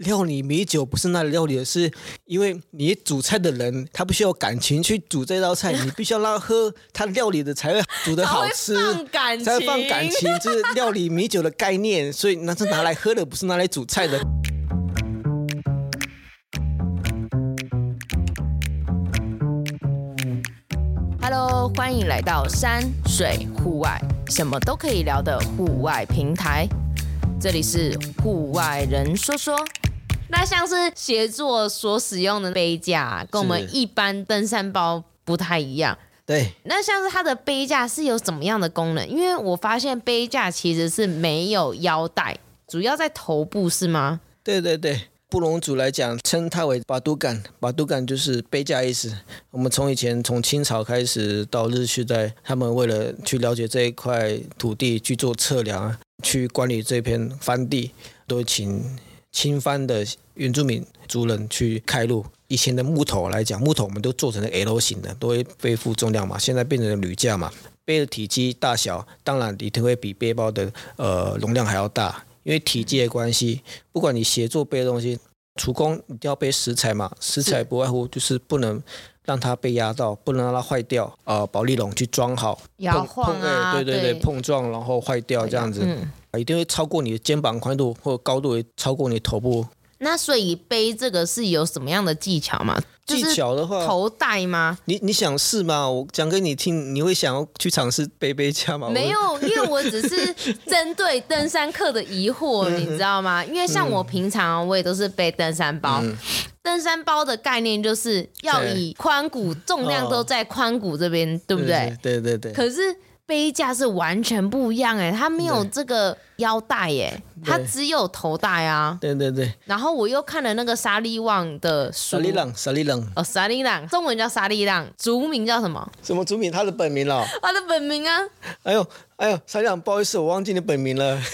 料理米酒不是那料理的，是因为你煮菜的人他不需要感情去煮这道菜，你必须要让他喝他料理的才会煮的好吃，才会放感情，才会放感情，这是料理米酒的概念，所以那是拿来喝的，不是拿来煮菜的。Hello，欢迎来到山水户外，什么都可以聊的户外平台，这里是户外人说说。那像是协作所使用的杯架，跟我们一般登山包不太一样。对。那像是它的杯架是有怎么样的功能？因为我发现杯架其实是没有腰带，主要在头部是吗？对对对，布隆族来讲称它为巴都干，巴都干就是杯架意思。我们从以前从清朝开始到日据时代，他们为了去了解这一块土地去做测量啊，去管理这片番地，都请。侵犯的原住民族人去开路。以前的木头来讲，木头我们都做成了 L 型的，都会背负重量嘛。现在变成了铝架嘛，背的体积大小，当然一定会比背包的呃容量还要大。因为体积的关系，不管你协作背的东西，厨工一定要备食材嘛，食材不外乎就是不能让它被压到，不能让它坏掉。呃，保利龙去装好，摇晃啊，对对对，对碰撞然后坏掉这样子。嗯一定会超过你的肩膀宽度，或者高度会超过你的头部。那所以背这个是有什么样的技巧吗？技巧的话，头戴吗？你你想试吗？我讲给你听，你会想要去尝试背背架吗？没有，因为我只是 针对登山客的疑惑，你知道吗？因为像我平常我也都是背登山包，嗯、登山包的概念就是要以髋骨重量都在髋骨这边，哦、对不对？对对对。可是。背架是完全不一样哎，它没有这个腰带耶，它只有头带啊。对对对。然后我又看了那个沙利旺的书。沙利朗，沙利朗。哦，沙利朗，中文叫沙利朗，族名叫什么？什么族名？他的本名了。他的本名啊。哎呦，哎呦，沙利朗，不好意思，我忘记你本名了。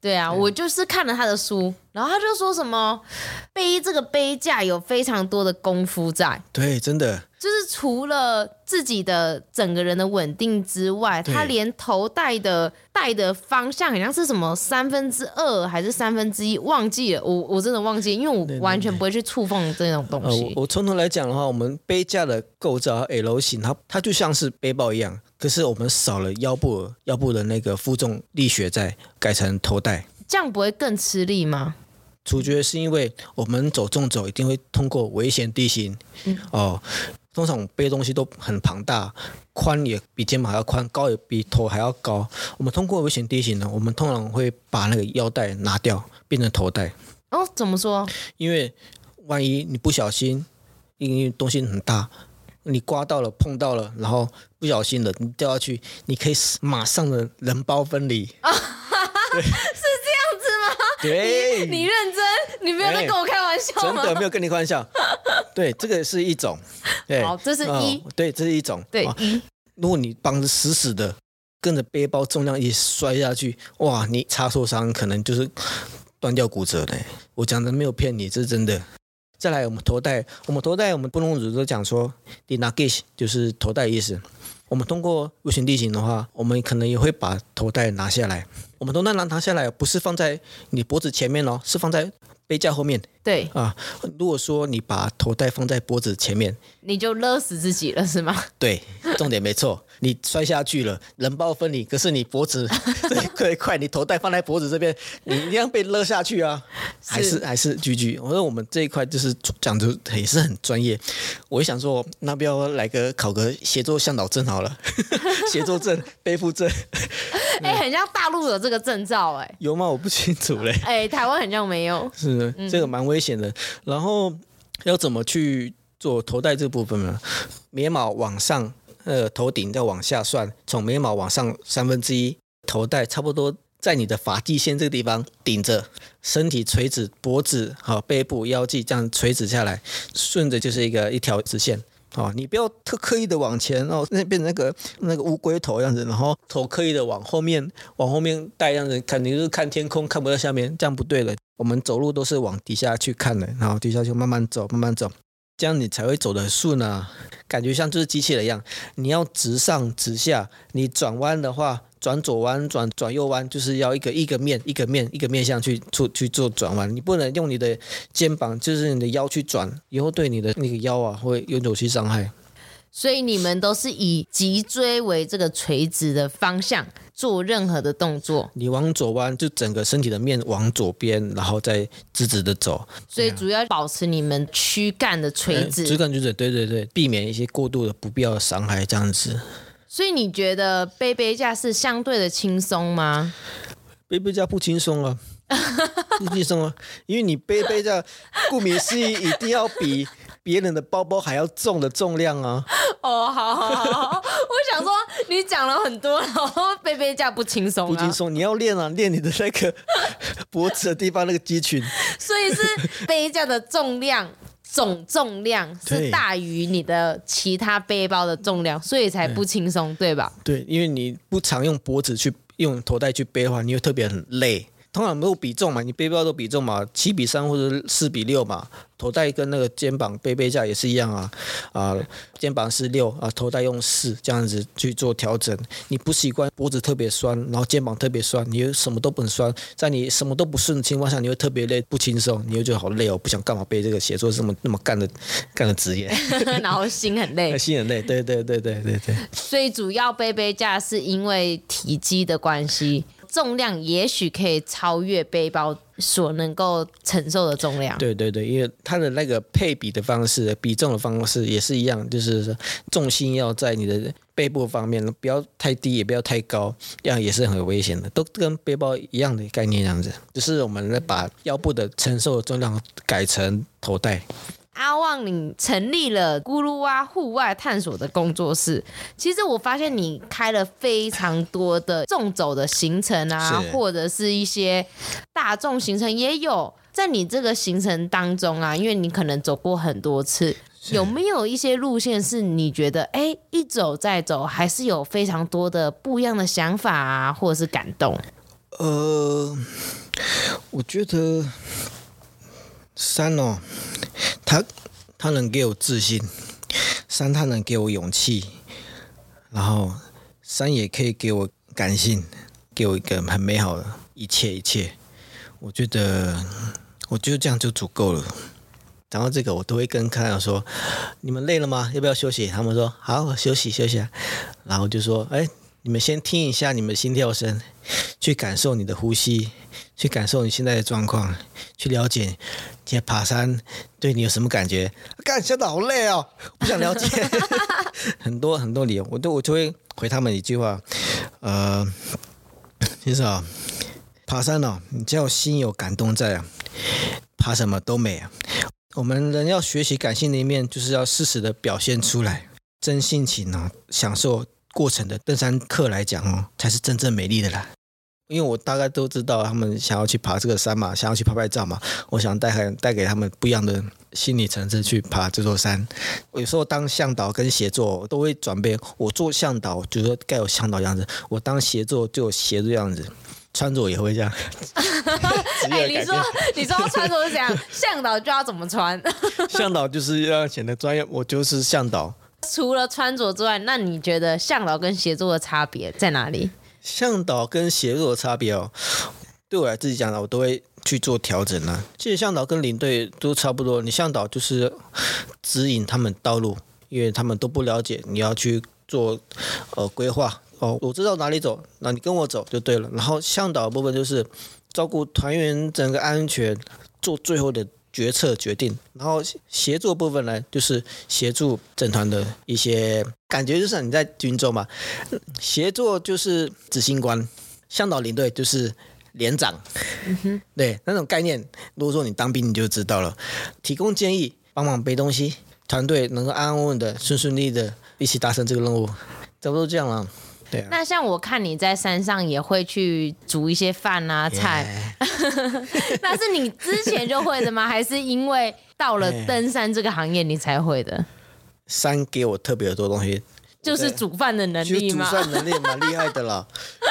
对啊，我就是看了他的书，然后他就说什么背这个杯架有非常多的功夫在。对，真的。就是除了自己的整个人的稳定之外，他连头带的带的方向好像是什么三分之二还是三分之一，忘记了。我我真的忘记，因为我完全不会去触碰这种东西。呃、我我从头来讲的话，我们杯架的构造 L 型，它它就像是背包一样，可是我们少了腰部腰部的那个负重力学，在改成头带，这样不会更吃力吗？主角是因为我们走纵走一定会通过危险地形，嗯、哦。通常背东西都很庞大，宽也比肩膀还要宽，高也比头还要高。我们通过危险地形呢，我们通常会把那个腰带拿掉，变成头带。哦，怎么说？因为万一你不小心，因为东西很大，你刮到了、碰到了，然后不小心的你掉下去，你可以马上的人包分离。啊是这样子吗？对，你，你认真，你没有在跟我开玩笑吗？真的没有跟你开玩笑。对，这个是一种。对，好，这是一。哦、对，这是一种。对，一。如果你绑得死死的，跟着背包重量一摔下去，哇，你擦受伤可能就是断掉骨折的。我讲的没有骗你，这是真的。再来，我们头戴，我们头戴，我们布隆族都讲说 “dinagish”，就是头戴意思。我们通过危险地形的话，我们可能也会把头带拿下来。我们头带拿拿下来，不是放在你脖子前面哦，是放在。背架后面，对。啊，如果说你把头带放在脖子前面，你就勒死自己了，是吗？对，重点没错，你摔下去了，人包分离，可是你脖子这一块，你头带放在脖子这边，你一样被勒下去啊，是。还是还是居居。我说我们这一块就是讲的也是很专业，我就想说，那不要来个考个协作向导证好了，协作证、背负证。哎、欸，很像大陆有这个证照哎、欸，有吗？我不清楚嘞。哎、欸，台湾好像没有。是的，这个蛮危险的。嗯、然后要怎么去做头带这部分呢？眉毛往上，呃，头顶再往下算，从眉毛往上三分之一，头带差不多在你的发际线这个地方顶着，身体垂直，脖子好，背部腰际这样垂直下来，顺着就是一个一条直线。哦，你不要特刻意的往前哦，那变成那个那个乌龟头样子，然后头刻意的往后面往后面带样子，肯定是看天空看不到下面，这样不对了。我们走路都是往底下去看的，然后底下就慢慢走，慢慢走。这样你才会走的顺啊。感觉像就是机器人一样，你要直上直下，你转弯的话，转左弯转转右弯，就是要一个一个面一个面一个面向去做去做转弯，你不能用你的肩膀，就是你的腰去转，以后对你的那个腰啊会有扭曲伤害。所以你们都是以脊椎为这个垂直的方向做任何的动作。你往左弯，就整个身体的面往左边，然后再直直的走。所以主要保持你们躯干的垂直。躯干就是对对对，避免一些过度的不必要的伤害，这样子。所以你觉得背背架是相对的轻松吗？背背架不轻松啊，不轻松啊，因为你背背架，顾名思义，一定要比。别人的包包还要重的重量啊！哦，好好好，我想说你讲了很多，然后背背架不轻松，不轻松，你要练啊，练你的那个脖子的地方那个肌群。所以是背架的重量总重量是大于你的其他背包的重量，所以才不轻松，对吧？对，因为你不常用脖子去用头带去背的话，你会特别很累。通常没有比重嘛，你背包都比重嘛，七比三或者四比六嘛。头带跟那个肩膀背背架也是一样啊，啊，肩膀是六啊，头带用四这样子去做调整。你不习惯脖子特别酸，然后肩膀特别酸，你又什么都不能酸，在你什么都不顺的情况下，你会特别累，不轻松，你又觉得好累哦，不想干嘛背这个写作这么那么干的 干的职业，然后心很累，心很累，对对对对对对。所以 主要背背架是因为体积的关系。重量也许可以超越背包所能够承受的重量。对对对，因为它的那个配比的方式、比重的方式也是一样，就是重心要在你的背部方面，不要太低，也不要太高，这样也是很危险的，都跟背包一样的概念，这样子。只、是我们来把腰部的承受的重量改成头带。阿旺，你成立了咕噜蛙户外探索的工作室。其实我发现你开了非常多的纵走的行程啊，或者是一些大众行程也有。在你这个行程当中啊，因为你可能走过很多次，有没有一些路线是你觉得，哎，一走再走，还是有非常多的不一样的想法啊，或者是感动？呃，我觉得山哦。他他能给我自信，山他能给我勇气，然后山也可以给我感性，给我一个很美好的一切一切。我觉得我觉得这样就足够了。讲到这个，我都会跟看友说：“你们累了吗？要不要休息？”他们说：“好，休息休息。”然后就说：“哎，你们先听一下你们心跳声，去感受你的呼吸。”去感受你现在的状况，去了解，今天爬山对你有什么感觉？干，现在好累哦，不想了解，很多很多理由，我都我就会回他们一句话，呃，其实啊，爬山哦，你只要心有感动在啊，爬什么都美啊。我们人要学习感性的一面，就是要适时的表现出来，真性情啊，享受过程的登山客来讲哦，才是真正美丽的啦。因为我大概都知道他们想要去爬这个山嘛，想要去拍拍照嘛。我想带给带给他们不一样的心理层次去爬这座山。有时候当向导跟协作都会转变。我做向导就是说该有向导样子，我当协作就有协作样子，穿着也会这样。哎、欸，你说你说穿着是这样，向导就要怎么穿？向导就是要显得专业，我就是向导。除了穿着之外，那你觉得向导跟协作的差别在哪里？向导跟协作的差别哦，对我来自己讲的，我都会去做调整呢。其实向导跟领队都差不多，你向导就是指引他们道路，因为他们都不了解，你要去做呃规划哦。我知道哪里走，那你跟我走就对了。然后向导的部分就是照顾团员整个安全，做最后的决策决定。然后协作部分呢，就是协助整团的一些。感觉就是你在军中嘛，协作就是执行官，向导领队就是连长，对那种概念。如果说你当兵，你就知道了。提供建议，帮忙背东西，团队能够安安稳稳的、顺顺利的一起达成这个任务，差不多这样了。对啊。那像我看你在山上也会去煮一些饭啊菜. 那是你之前就会的吗？还是因为到了登山这个行业你才会的？山给我特别多东西，就是煮饭的能力嘛。煮饭能力蛮厉害的啦，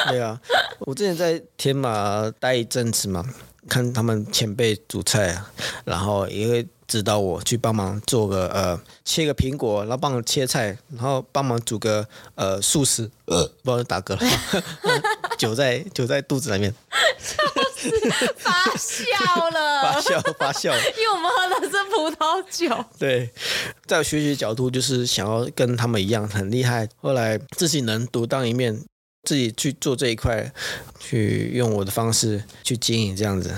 对啊。我之前在天马待一阵子嘛，看他们前辈煮菜啊，然后也会指导我去帮忙做个呃切个苹果，然后帮忙切菜，然后帮忙煮个呃素食，呃，不好意思打嗝了，酒在酒在肚子里面，就是发酵了，发酵发酵，因为我们喝的是葡萄酒。对，在学习角度就是想要跟他们一样很厉害，后来自己能独当一面。自己去做这一块，去用我的方式去经营这样子。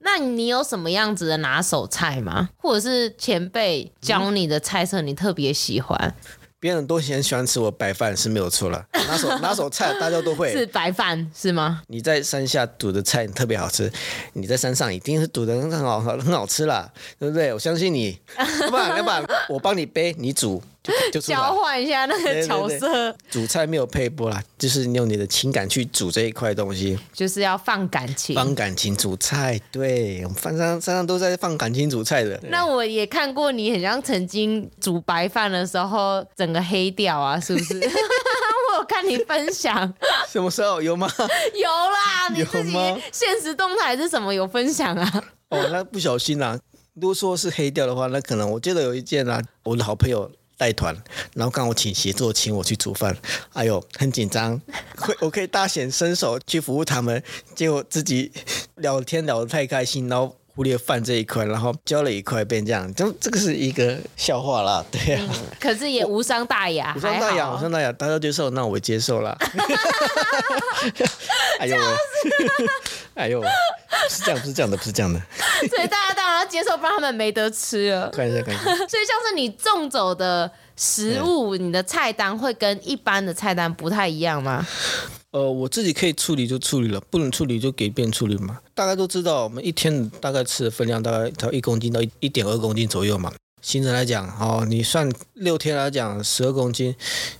那你有什么样子的拿手菜吗？或者是前辈教你的菜色，你特别喜欢？嗯别人都很喜欢吃我白饭是没有错了，拿手 拿手菜大家都会是白饭是吗？你在山下煮的菜特别好吃，你在山上一定是煮的很好很好吃啦，对不对？我相信你，要不然要不然我帮你背，你煮就就交换一下那个角色。对对对，煮菜没有配播啦，就是你用你的情感去煮这一块东西，就是要放感情，放感情煮菜。对，我们饭上山上都在放感情煮菜的。那我也看过你，很像曾经煮白饭的时候整。个黑掉啊，是不是？我有看你分享，什么时候有吗？有啦，你自己现实动态是什么？有分享啊？哦，那不小心啊。如果说是黑掉的话，那可能我记得有一件啊，我的好朋友带团，然后刚好请协作，请我去煮饭，哎呦，很紧张，会 我可以大显身手去服务他们，结果自己聊天聊得太开心，然后。忽略饭这一块，然后浇了一块变这样，就这个是一个笑话啦，对呀、啊嗯。可是也无伤大雅，无伤大雅，无伤大雅，大家接受，那我接受了。哎呦，哎呦，是这样，不是这样的，不是这样的。所以大家当然要接受，不然他们没得吃了。看一下，看一下。所以像是你种走的食物，你的菜单会跟一般的菜单不太一样吗？呃，我自己可以处理就处理了，不能处理就给别人处理嘛。大家都知道，我们一天大概吃的分量大概到一公斤到一点二公斤左右嘛。行程来讲，哦，你算六天来讲十二公斤，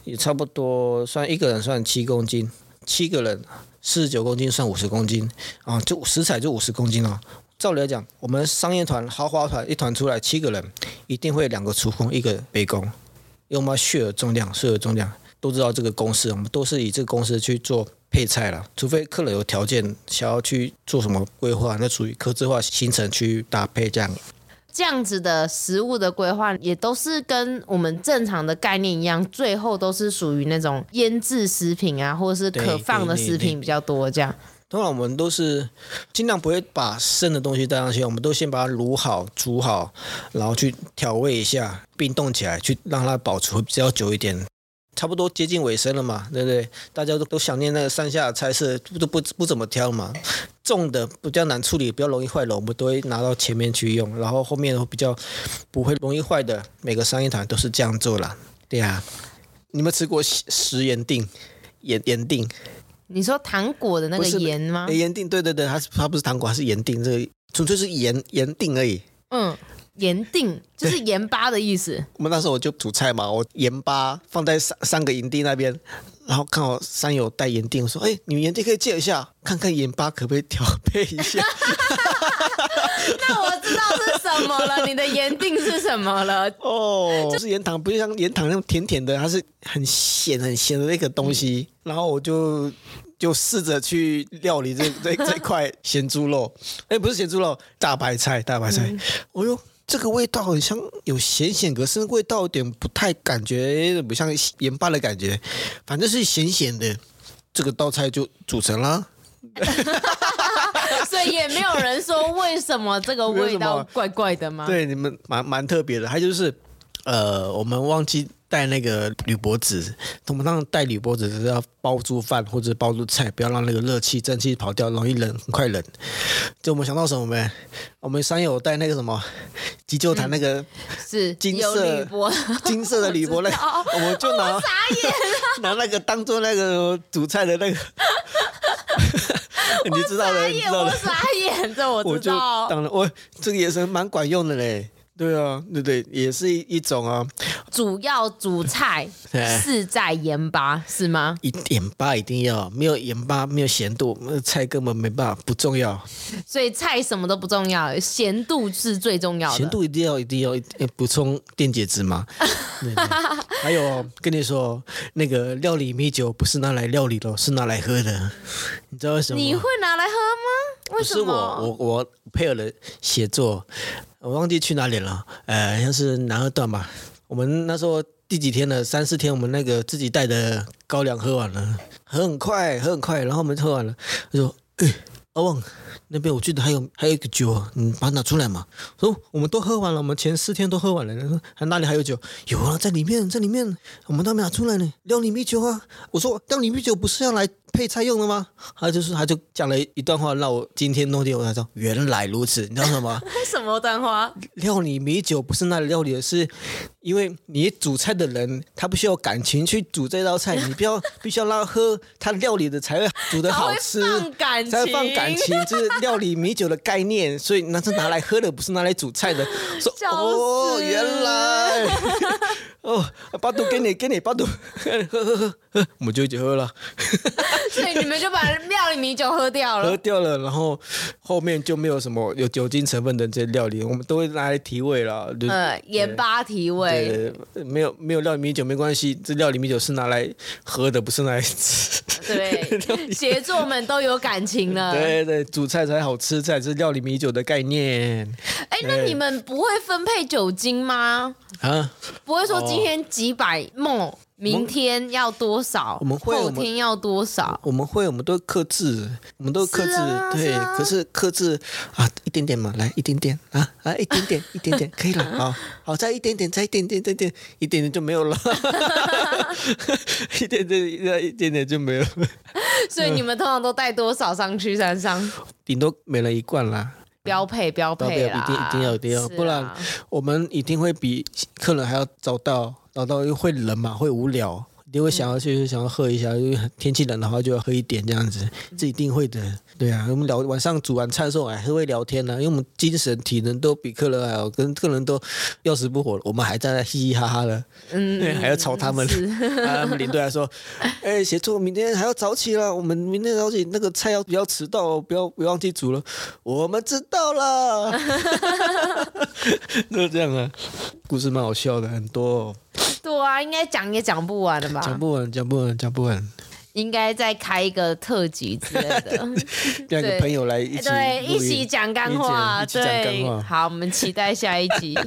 也差不多算一个人算七公斤，七个人四十九公斤算五十公斤啊，就食材就五十公斤了。照理来讲，我们商业团豪华团一团出来七个人，一定会两个厨工一个背工，因为我们要 share 重量，share 重量。都知道这个公式，我们都是以这个公式去做配菜了。除非客人有条件想要去做什么规划，那属于客制化行程去搭配这样。这样子的食物的规划也都是跟我们正常的概念一样，最后都是属于那种腌制食品啊，或者是可放的食品比较多这样。通常我们都是尽量不会把生的东西带上去，我们都先把它卤好、煮好，然后去调味一下，冰冻起来，去让它保持会比较久一点。差不多接近尾声了嘛，对不对？大家都都想念那个山下菜色，都不不怎么挑嘛。重的比较难处理，比较容易坏的，我们都会拿到前面去用。然后后面比较不会容易坏的，每个商业团都是这样做了。对呀、啊，你们吃过食盐锭？盐盐锭？你说糖果的那个盐吗？盐锭，对对对，它是它不是糖果，它是盐锭，这个纯粹是盐盐锭而已。嗯。盐锭就是盐巴的意思。我们那时候我就煮菜嘛，我盐巴放在三三个营地那边，然后看我山友带盐锭，我说：“哎，你们盐锭可以借一下，看看盐巴可不可以调配一下。” 那我知道是什么了，你的盐定是什么了？哦，就是盐糖，不是像盐糖那种甜甜的，它是很咸很咸的那个东西。嗯、然后我就就试着去料理这这这块咸猪肉，哎，不是咸猪肉，大白菜，大白菜。嗯、哦呦。这个味道很像有咸咸，可是味道有点不太感觉，不像盐巴的感觉，反正是咸咸的。这个道菜就组成了，所以也没有人说为什么这个味道怪怪的吗？对，你们蛮蛮特别的，还就是呃，我们忘记。带那个铝箔纸，通常带铝箔纸是要包住饭或者包住菜，不要让那个热气、蒸汽跑掉，容易冷，很快冷。就我们想到什么没？我们山友带那个什么急救毯，那个、嗯、是金色金色的铝箔，那 我们就拿傻眼 拿那个当做那个煮菜的那个，你知道的，你知道的。我傻眼，这我知道。我就当然，我这个也是蛮管用的嘞。对啊，对对，也是一一种啊。主要主菜 是在盐巴，是吗？一盐巴一定要，没有盐巴，没有咸度，那菜根本没办法，不重要。所以菜什么都不重要，咸度是最重要的。咸度一定要，一定要补充电解质嘛。对对还有，跟你说，那个料理米酒不是拿来料理的，是拿来喝的。你知道为什么？你会拿来喝吗？为什么？是我，我我配合了写作。我忘记去哪里了，呃，像是南二段吧。我们那时候第几天了？三四天，我们那个自己带的高粱喝完了，喝很快，喝很快。然后我们喝完了，他说：“哎，阿旺，那边我记得还有还有一个酒，你把它拿出来嘛。”说：“我们都喝完了，我们前四天都喝完了。”他说：“还那里还有酒？有啊，在里面，在里面，我们都没拿出来呢。料理米酒啊！”我说：“料理米酒不是要来？”配菜用的吗？他就是，他就讲了一段话，让我惊天动地。我才知道，原来如此，你知道什么？什么段话？料理米酒不是那里料理的，是因为你煮菜的人，他不需要感情去煮这道菜，你不要必须要让他喝他料理的才会煮的好吃，才会放感情，才会放感情，这是料理米酒的概念。所以那是拿来喝的，不是拿来煮菜的。说 哦，原来哦，八度给你，给你八度，喝喝喝喝，我们就一起喝了。所以你们就把料理米酒喝掉了，喝掉了，然后后面就没有什么有酒精成分的这些料理，我们都会拿来提味了。呃，盐巴提味。对，对，没有没有料理米酒没关系，这料理米酒是拿来喝的，不是拿来吃。对，协作们都有感情了。对对，煮菜才好吃，才是料理米酒的概念。哎，那你们不会分配酒精吗？啊，不会说今天几百沫。明天要多少？我们会。后天要多少？我们会，我们都克制，我们都克制。啊、对，啊、可是克制啊，一点点嘛，来一点点啊啊，一点点，一点点可以了。好，好，再一点点，再一点点，再一点，一点点就没有了。一点点，一点点就没有。所以你们通常都带多少上去山上？顶多每人一罐啦。标配，标配啦，一定一定要一定要，不然我们一定会比客人还要早到。早到又会冷嘛，会无聊，一定会想要去想要喝一下，因为天气冷的话就要喝一点这样子，这一定会的。对啊，我们聊晚上煮完菜的时候还是会聊天呢、啊，因为我们精神体能都比客人还好，跟客人都要死不活，我们还在那嘻嘻哈哈的，嗯，还要吵他们，是。他们领队还说，哎，协作明天还要早起了，我们明天早起那个菜要不要迟到，不要不要忘记煮了，我们知道了，就是这样啊，故事蛮好笑的，很多、哦。对啊，应该讲也讲不完的吧？讲不完，讲不完，讲不完。应该再开一个特辑之类的，两个朋友来一起对一起讲干话，对，好，我们期待下一集。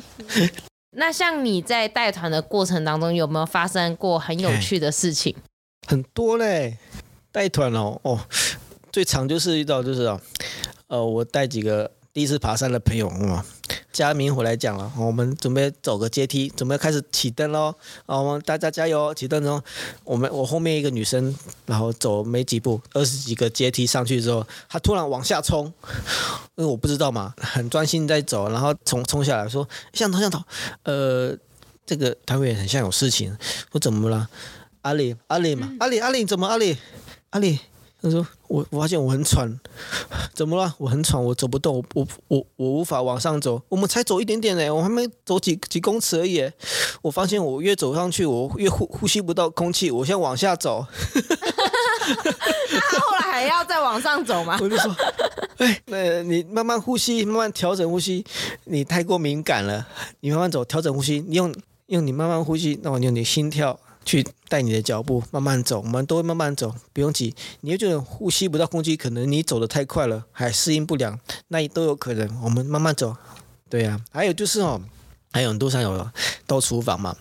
那像你在带团的过程当中，有没有发生过很有趣的事情？很多嘞，带团哦，哦，最常就是遇到就是哦，呃，我带几个。第一次爬山的朋友，嗯，嘉明回来讲了，我们准备走个阶梯，准备开始起灯喽。啊，我们大家加油，起灯中，我们我后面一个女生，然后走没几步，二十几个阶梯上去之后，她突然往下冲，因为我不知道嘛，很专心在走，然后冲冲下来说：“向导，向导，呃，这个团员很像有事情，说怎么了？阿里，阿里嘛，阿里，阿里怎么？阿里，阿里。”他说：“我我发现我很喘，怎么了？我很喘，我走不动，我我我我无法往上走。我们才走一点点呢，我还没走几几公尺而已。我发现我越走上去，我越呼呼吸不到空气。我先往下走。那后来还要再往上走吗？我就说，哎，那你慢慢呼吸，慢慢调整呼吸。你太过敏感了，你慢慢走，调整呼吸。你用用你慢慢呼吸，那我用你心跳。”去带你的脚步慢慢走，我们都会慢慢走，不用急。你又觉得呼吸不到空气，可能你走得太快了，还适应不良，那也都有可能。我们慢慢走，对呀、啊。还有就是哦，还有很多山友到厨房嘛，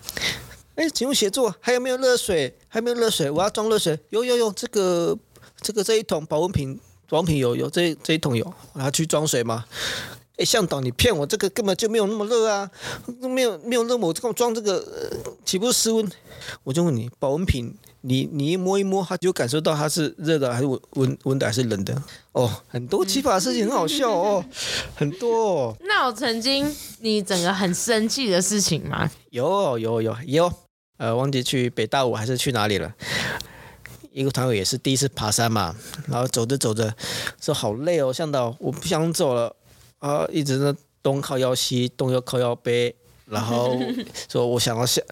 哎，请问协作还有没有热水？还没有热水？我要装热水。有有有，这个这个这一桶保温瓶，保温瓶有有这这一桶有，我要去装水吗？哎，向导，你骗我，这个根本就没有那么热啊，没有没有热，我这么装这个，岂不是失温？我就问你，保温瓶，你你一摸一摸，它就感受到它是热的还是温温温的还是冷的？哦，很多奇葩的事情，很好笑哦，很多哦。那我曾经你整个很生气的事情吗？有有有有，呃，忘记去北大武还是去哪里了？一个团友也是第一次爬山嘛，然后走着走着说好累哦，向导，我不想走了。啊，一直呢东靠腰西，东又靠腰背。然后 说，我想要想，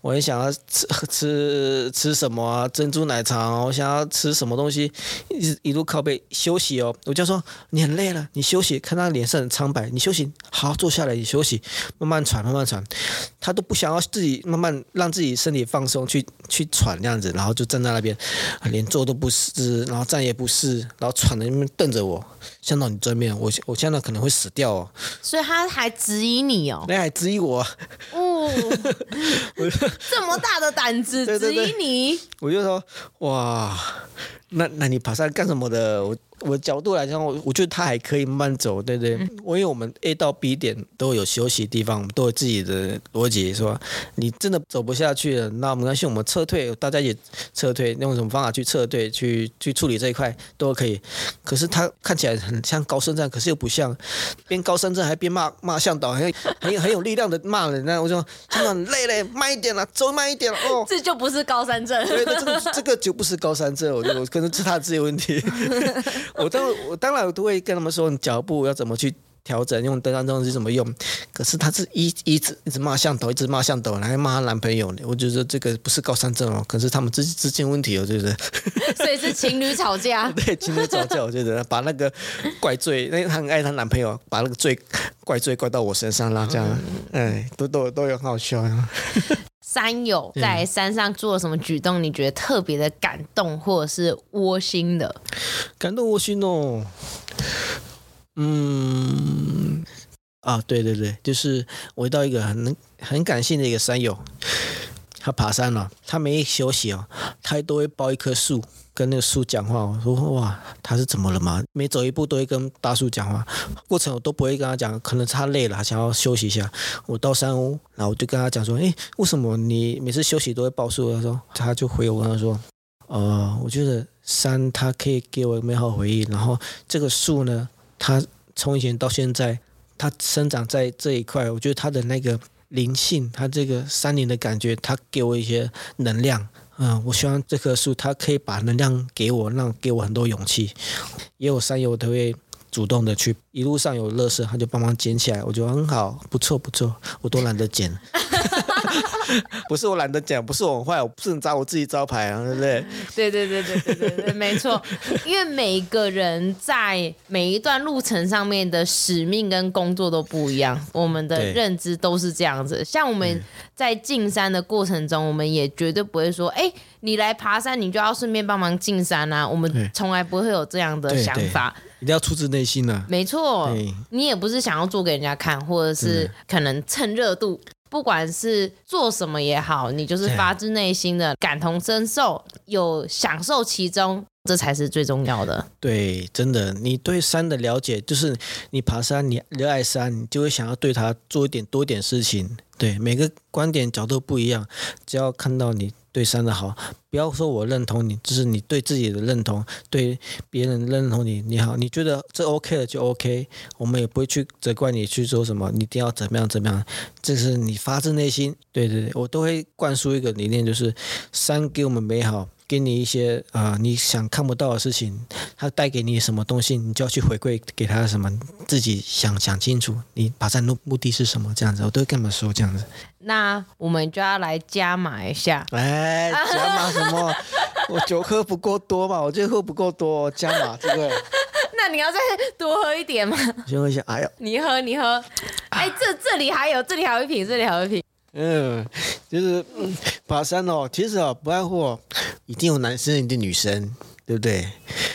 我很想要吃吃吃什么啊？珍珠奶茶，我想要吃什么东西？一一路靠背休息哦。我就说你很累了，你休息。看他脸色很苍白，你休息，好好坐下来，你休息，慢慢喘，慢慢喘。他都不想要自己慢慢让自己身体放松，去去喘这样子，然后就站在那边，连坐都不是，然后站也不是，然后喘的那边瞪着我，像到你正面，我我现在可能会死掉哦。所以他还质疑你哦？那还质疑我？哦，这么大的胆子质疑你？我就说哇，那那你爬山干什么的？我。我的角度来讲，我我觉得他还可以慢慢走，对不对？因为我们 A 到 B 点都有休息的地方，我们都有自己的逻辑，是吧？你真的走不下去了，那没关系，我们撤退，大家也撤退，用什么方法去撤退，去去处理这一块都可以。可是他看起来很像高山症，可是又不像，边高山症还边骂骂向导，很很有很有力量的骂人。那我说向导很累嘞，慢一点了，走慢一点了哦。这就不是高山症，对，这个这个就不是高山症，我觉得可能是他自己问题。我当我当然我都会跟他们说，你脚步要怎么去调整，用登山杖是怎么用。可是他是一一直一直骂向导，一直骂向导，还骂她男朋友呢。我觉得这个不是高山症哦，可是他们之之间问题，哦，就是。所以是情侣吵架。对，情侣吵架，我觉得把那个怪罪，因为他很爱她男朋友，把那个罪怪罪怪到我身上啦，这样，哎，都都都有很好笑。山友在山上做了什么举动？你觉得特别的感动，或者是窝心的？感动窝心哦。嗯，啊，对对对，就是我遇到一个很很感性的一个山友，他爬山了，他没休息哦，他都会抱一棵树。跟那个树讲话，我说哇，他是怎么了嘛？每走一步都会跟大树讲话，过程我都不会跟他讲，可能他累了，想要休息一下。我到山屋，然后我就跟他讲说，诶，为什么你每次休息都会抱树？他说，他就回我跟他说，呃，我觉得山它可以给我美好回忆，然后这个树呢，它从以前到现在，它生长在这一块，我觉得它的那个灵性，它这个山林的感觉，它给我一些能量。嗯，我希望这棵树它可以把能量给我，让给我很多勇气。也有山友他会主动的去，一路上有垃圾，他就帮忙捡起来，我觉得很好，不错不错，我都懒得捡。不是我懒得讲，不是我很坏，我不能砸我自己招牌啊，对不对？对对对对对对对，没错。因为每个人在每一段路程上面的使命跟工作都不一样，我们的认知都是这样子。像我们在进山的过程中，我们也绝对不会说，哎，你来爬山，你就要顺便帮忙进山啊。我们从来不会有这样的想法，一定要出自内心呐啊。没错，你也不是想要做给人家看，或者是可能蹭热度。不管是做什么也好，你就是发自内心的感同身受，有享受其中，这才是最重要的。对，真的，你对山的了解，就是你爬山，你热爱山，你就会想要对它做一点多一点事情。对，每个观点角度不一样，只要看到你。对山的好，不要说我认同你，就是你对自己的认同，对别人认同你，你好，你觉得这 OK 了就 OK，我们也不会去责怪你去做什么，你一定要怎么样怎么样，这是你发自内心。对对对，我都会灌输一个理念，就是山给我们美好。给你一些啊、呃，你想看不到的事情，他带给你什么东西，你就要去回馈给他什么，自己想想清楚，你爬山的目的是什么？这样子，我都会跟他们说这样子。那我们就要来加码一下。哎，加码什么？我酒喝不够多嘛，我就喝不够多，加码这个。那你要再多喝一点吗？先喝一下，哎呀，你喝，你喝。哎，这这里还有，这里还有一瓶，这里还有一瓶。嗯，就是嗯，爬山哦，其实哦，不外乎一定有男生，一定女生，对不对？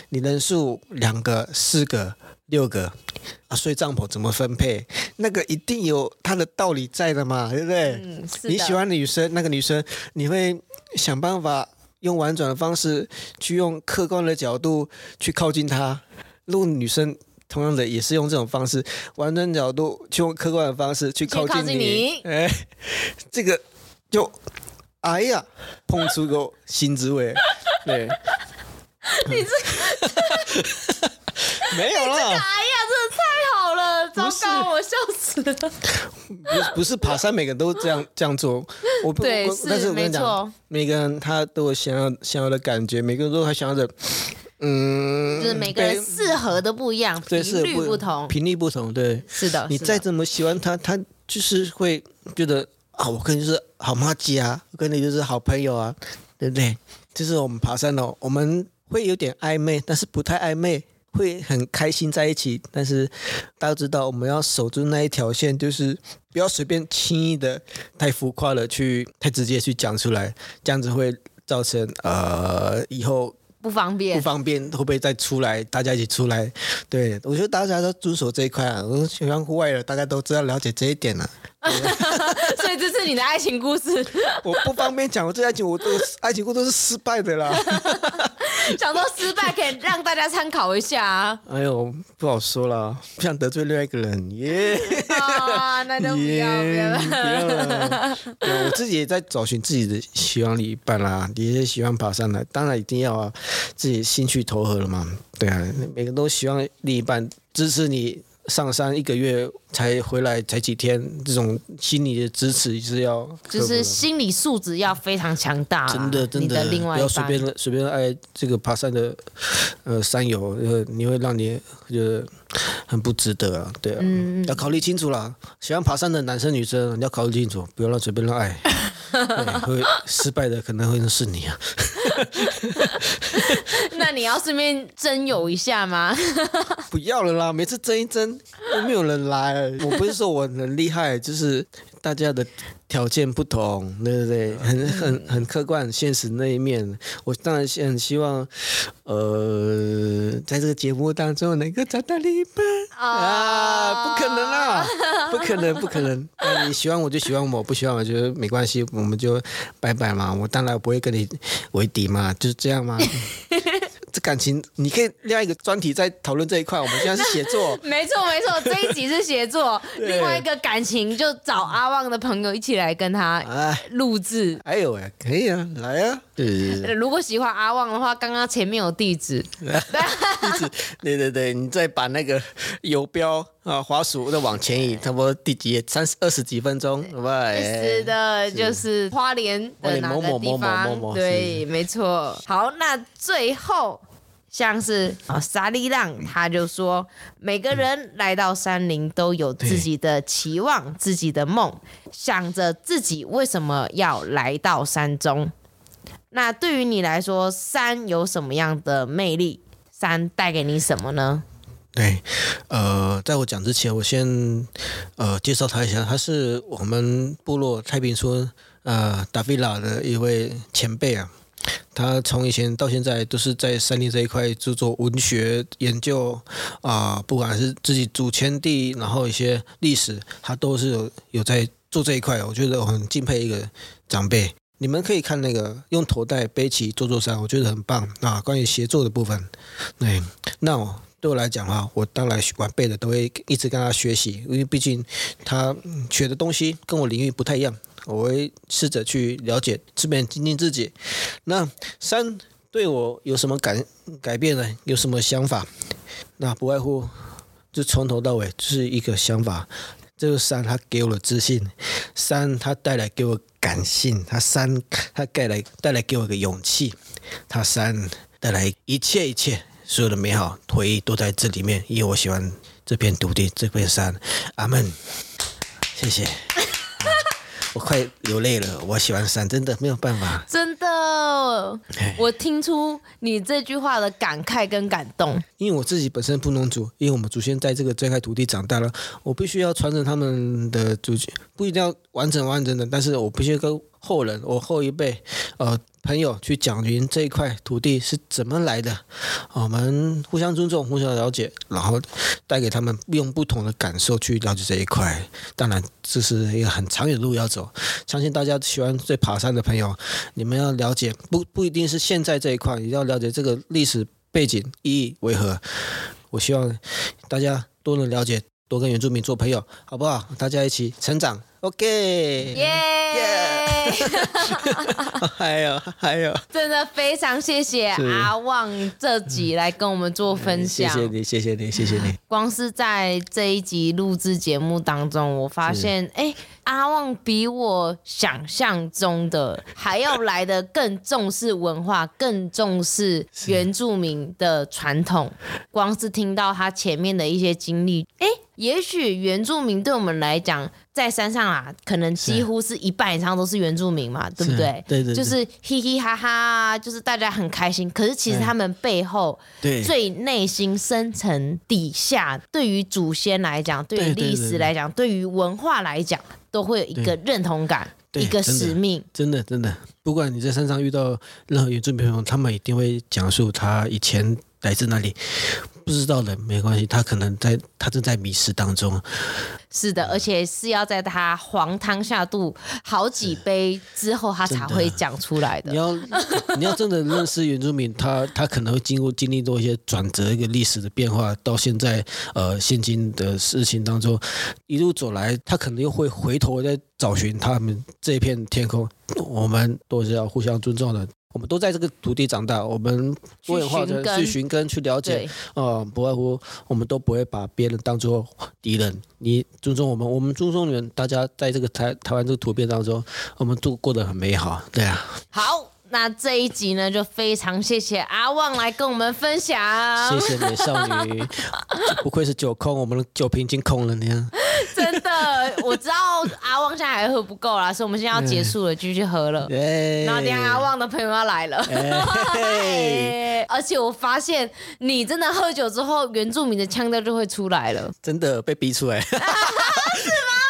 你人数两个、四个、六个啊，睡帐篷怎么分配？那个一定有它的道理在的嘛，对不对？你喜欢女生，那个女生，你会想办法用婉转的方式，去用客观的角度去靠近她。如果女生。同样的，也是用这种方式，完整角度，去用客观的方式去靠近你。你哎，这个就哎呀，碰出个新滋味。对，你这 没有了。哎呀，真的太好了，糟糕，我笑死了。不不是爬山，每个人都这样这样做。我不对，我但是我跟你讲，每个人他都有想要想要的感觉，每个人都还想要的。嗯，就是每个人适合的不一样，频率不同，频率不同，对，是的。你再怎么喜欢他，他就是会觉得啊，我跟你就是好妈鸡啊，我跟你就是好朋友啊，对不对？就是我们爬山哦，我们会有点暧昧，但是不太暧昧，会很开心在一起。但是大家知道，我们要守住那一条线，就是不要随便轻易的、太浮夸了去、太直接去讲出来，这样子会造成呃以后。不方便，不方便，会不会再出来？大家一起出来？对，我觉得大家都遵守这一块啊。我喜欢户外的，大家都知道了解这一点了。所以这是你的爱情故事。我不方便讲，我这爱情我都爱情故事都是失败的啦。想说失败可以让大家参考一下啊。哎呦，不好说了，不想得罪另外一个人耶。啊，那就不要 了。不要了。我自己也在找寻自己的喜欢另一半啦，也是喜欢爬山的，当然一定要啊，自己兴趣投合了嘛。对啊，每个都希望另一半支持你。上山一个月才回来，才几天，这种心理的支持是要，就是心理素质要非常强大。真的，真的，不要随便随便爱这个爬山的呃山友，呃，你会让你觉得很不值得啊，对啊，嗯、要考虑清楚啦。喜欢爬山的男生女生，你要考虑清楚，不要让随便乱爱，会失败的可能会是你啊。那你要顺便征友一下吗？不要了啦，每次征一征都没有人来。我不是说我很厉害，就是大家的条件不同，对不对？很很很客观、很现实那一面。我当然很希望，呃，在这个节目当中能够找到另一半啊！不可能啦，不可能，不可能。那你喜欢我就喜欢我，不喜欢我就没关系，我们就拜拜嘛。我当然不会跟你为敌嘛，就是这样嘛。这感情，你可以另外一个专题在讨论这一块。我们现在是写作，没错没错，这一集是写作。另外一个感情，就找阿旺的朋友一起来跟他录制。哎呦喂，可以啊，来啊。对对对。如果喜欢阿旺的话，刚刚前面有地址。地址，对对对，你再把那个游标啊，滑鼠再往前移，差不多第几页？三十二十几分钟，好吧？是的，就是花莲的哪个地方？对，没错。好，那最后。像是啊，沙利浪他就说，每个人来到山林都有自己的期望、自己的梦，想着自己为什么要来到山中。那对于你来说，山有什么样的魅力？山带给你什么呢？对，呃，在我讲之前，我先呃介绍他一下，他是我们部落太平村呃达菲拉的一位前辈啊。他从以前到现在都是在山林这一块做做文学研究啊、不管是自己祖先地，然后一些历史，他都是有有在做这一块。我觉得我很敬佩一个长辈。你们可以看那个用头带背起这座山，我觉得很棒啊。关于协作的部分，那，那我对我来讲啊，我当然晚辈的都会一直跟他学习，因为毕竟他学的东西跟我领域不太一样。我会试着去了解，这边精进自己。那山对我有什么改改变呢？有什么想法？那不外乎就从头到尾就是一个想法。这个山它给我的自信，山它带来给我感性，它山它带来带来给我一个勇气，它山带来一切一切所有的美好回忆都在这里面。因为我喜欢这片土地，这片山。阿门，谢谢。我快流泪了，我喜欢山，真的没有办法。真的，我听出你这句话的感慨跟感动。因为我自己本身不能族，因为我们祖先在这个这块土地长大了，我必须要传承他们的祖先，不一定要完整完整的，但是我必须跟后人，我后一辈，呃。朋友去讲明这一块土地是怎么来的，我们互相尊重，互相了解，然后带给他们用不同的感受去了解这一块。当然，这是一个很长远的路要走。相信大家喜欢在爬山的朋友，你们要了解，不不一定是现在这一块，也要了解这个历史背景意义为何。我希望大家都能了解，多跟原住民做朋友，好不好？大家一起成长。OK，耶耶！还有还有，真的非常谢谢阿旺这集来跟我们做分享。谢谢你，谢谢你，谢谢你。光是在这一集录制节目当中，我发现，哎，阿阿旺比我想象中的还要来的更重视文化，更重视原住民的传统。光是听到他前面的一些经历，哎，也许原住民对我们来讲，在山上啊，可能几乎是一半以上都是原住民嘛，对不对？对对，就是嘻嘻哈哈，就是大家很开心。可是其实他们背后，最内心深层底下，对于祖先来讲，对于历史来讲，对于文化来讲，都会有一个认同感，一个使命。真的真的，不管你在山上遇到任何原住民朋友，他们一定会讲述他以前来自哪里。不知道的没关系，他可能在他正在迷失当中。是的，而且是要在他黄汤下肚好几杯之后，他才会讲出来的。你要你要真的认识原住民，他他可能会经过经历多一些转折，一个历史的变化，到现在呃现今的事情当中，一路走来，他可能又会回头再找寻他们这片天空。我们都是要互相尊重的。我们都在这个土地长大，我们多元化的去寻根、去了解，呃，不外乎我们都不会把别人当做敌人。你尊重我们，我们尊重你们，大家在这个台台湾这个图片当中，我们都过得很美好，对啊。好，那这一集呢，就非常谢谢阿旺来跟我们分享。谢谢美少女，不愧是酒空，我们的酒瓶已经空了，你看。真的，我知道阿旺现在还喝不够啦，所以我们现在要结束了，继续喝了。然后等下阿旺的朋友要来了，而且我发现你真的喝酒之后，原住民的腔调就会出来了。真的被逼出来。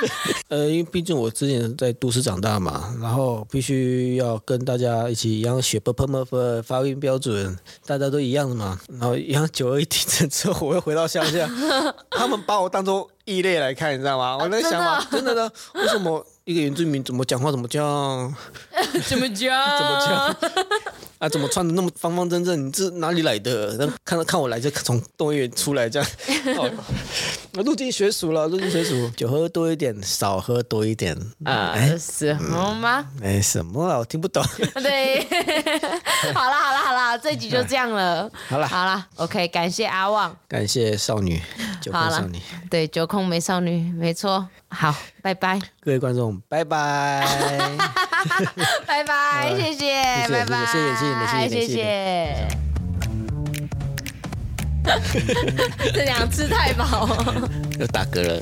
呃，因为毕竟我之前在都市长大嘛，然后必须要跟大家一起一样学 ㄅ ㄆ 么发音标准，大家都一样的嘛。然后一样久而一听 之后，我会回到乡下，他们把我当做。异类来看，你知道吗？我在想嘛，啊、真的呢，为什么一个原住民怎么讲话怎么叫？怎么叫？怎么叫？啊，怎么穿的那么方方正正？你这哪里来的？然后看到看我来就从动物园出来这样。哦，入境学熟了，入境学熟，酒喝多一点，少喝多一点。啊，什么吗？没、嗯、什么啊，我听不懂。对，好了好了好了，这一集就这样了。好了好了，OK，感谢阿旺，感谢少女，酒空少女，对，酒空美少女，没错。好，拜拜，各位观众，拜拜，拜拜，谢谢，拜拜，谢谢，谢谢，谢谢，谢谢。这两次太饱，又打嗝了。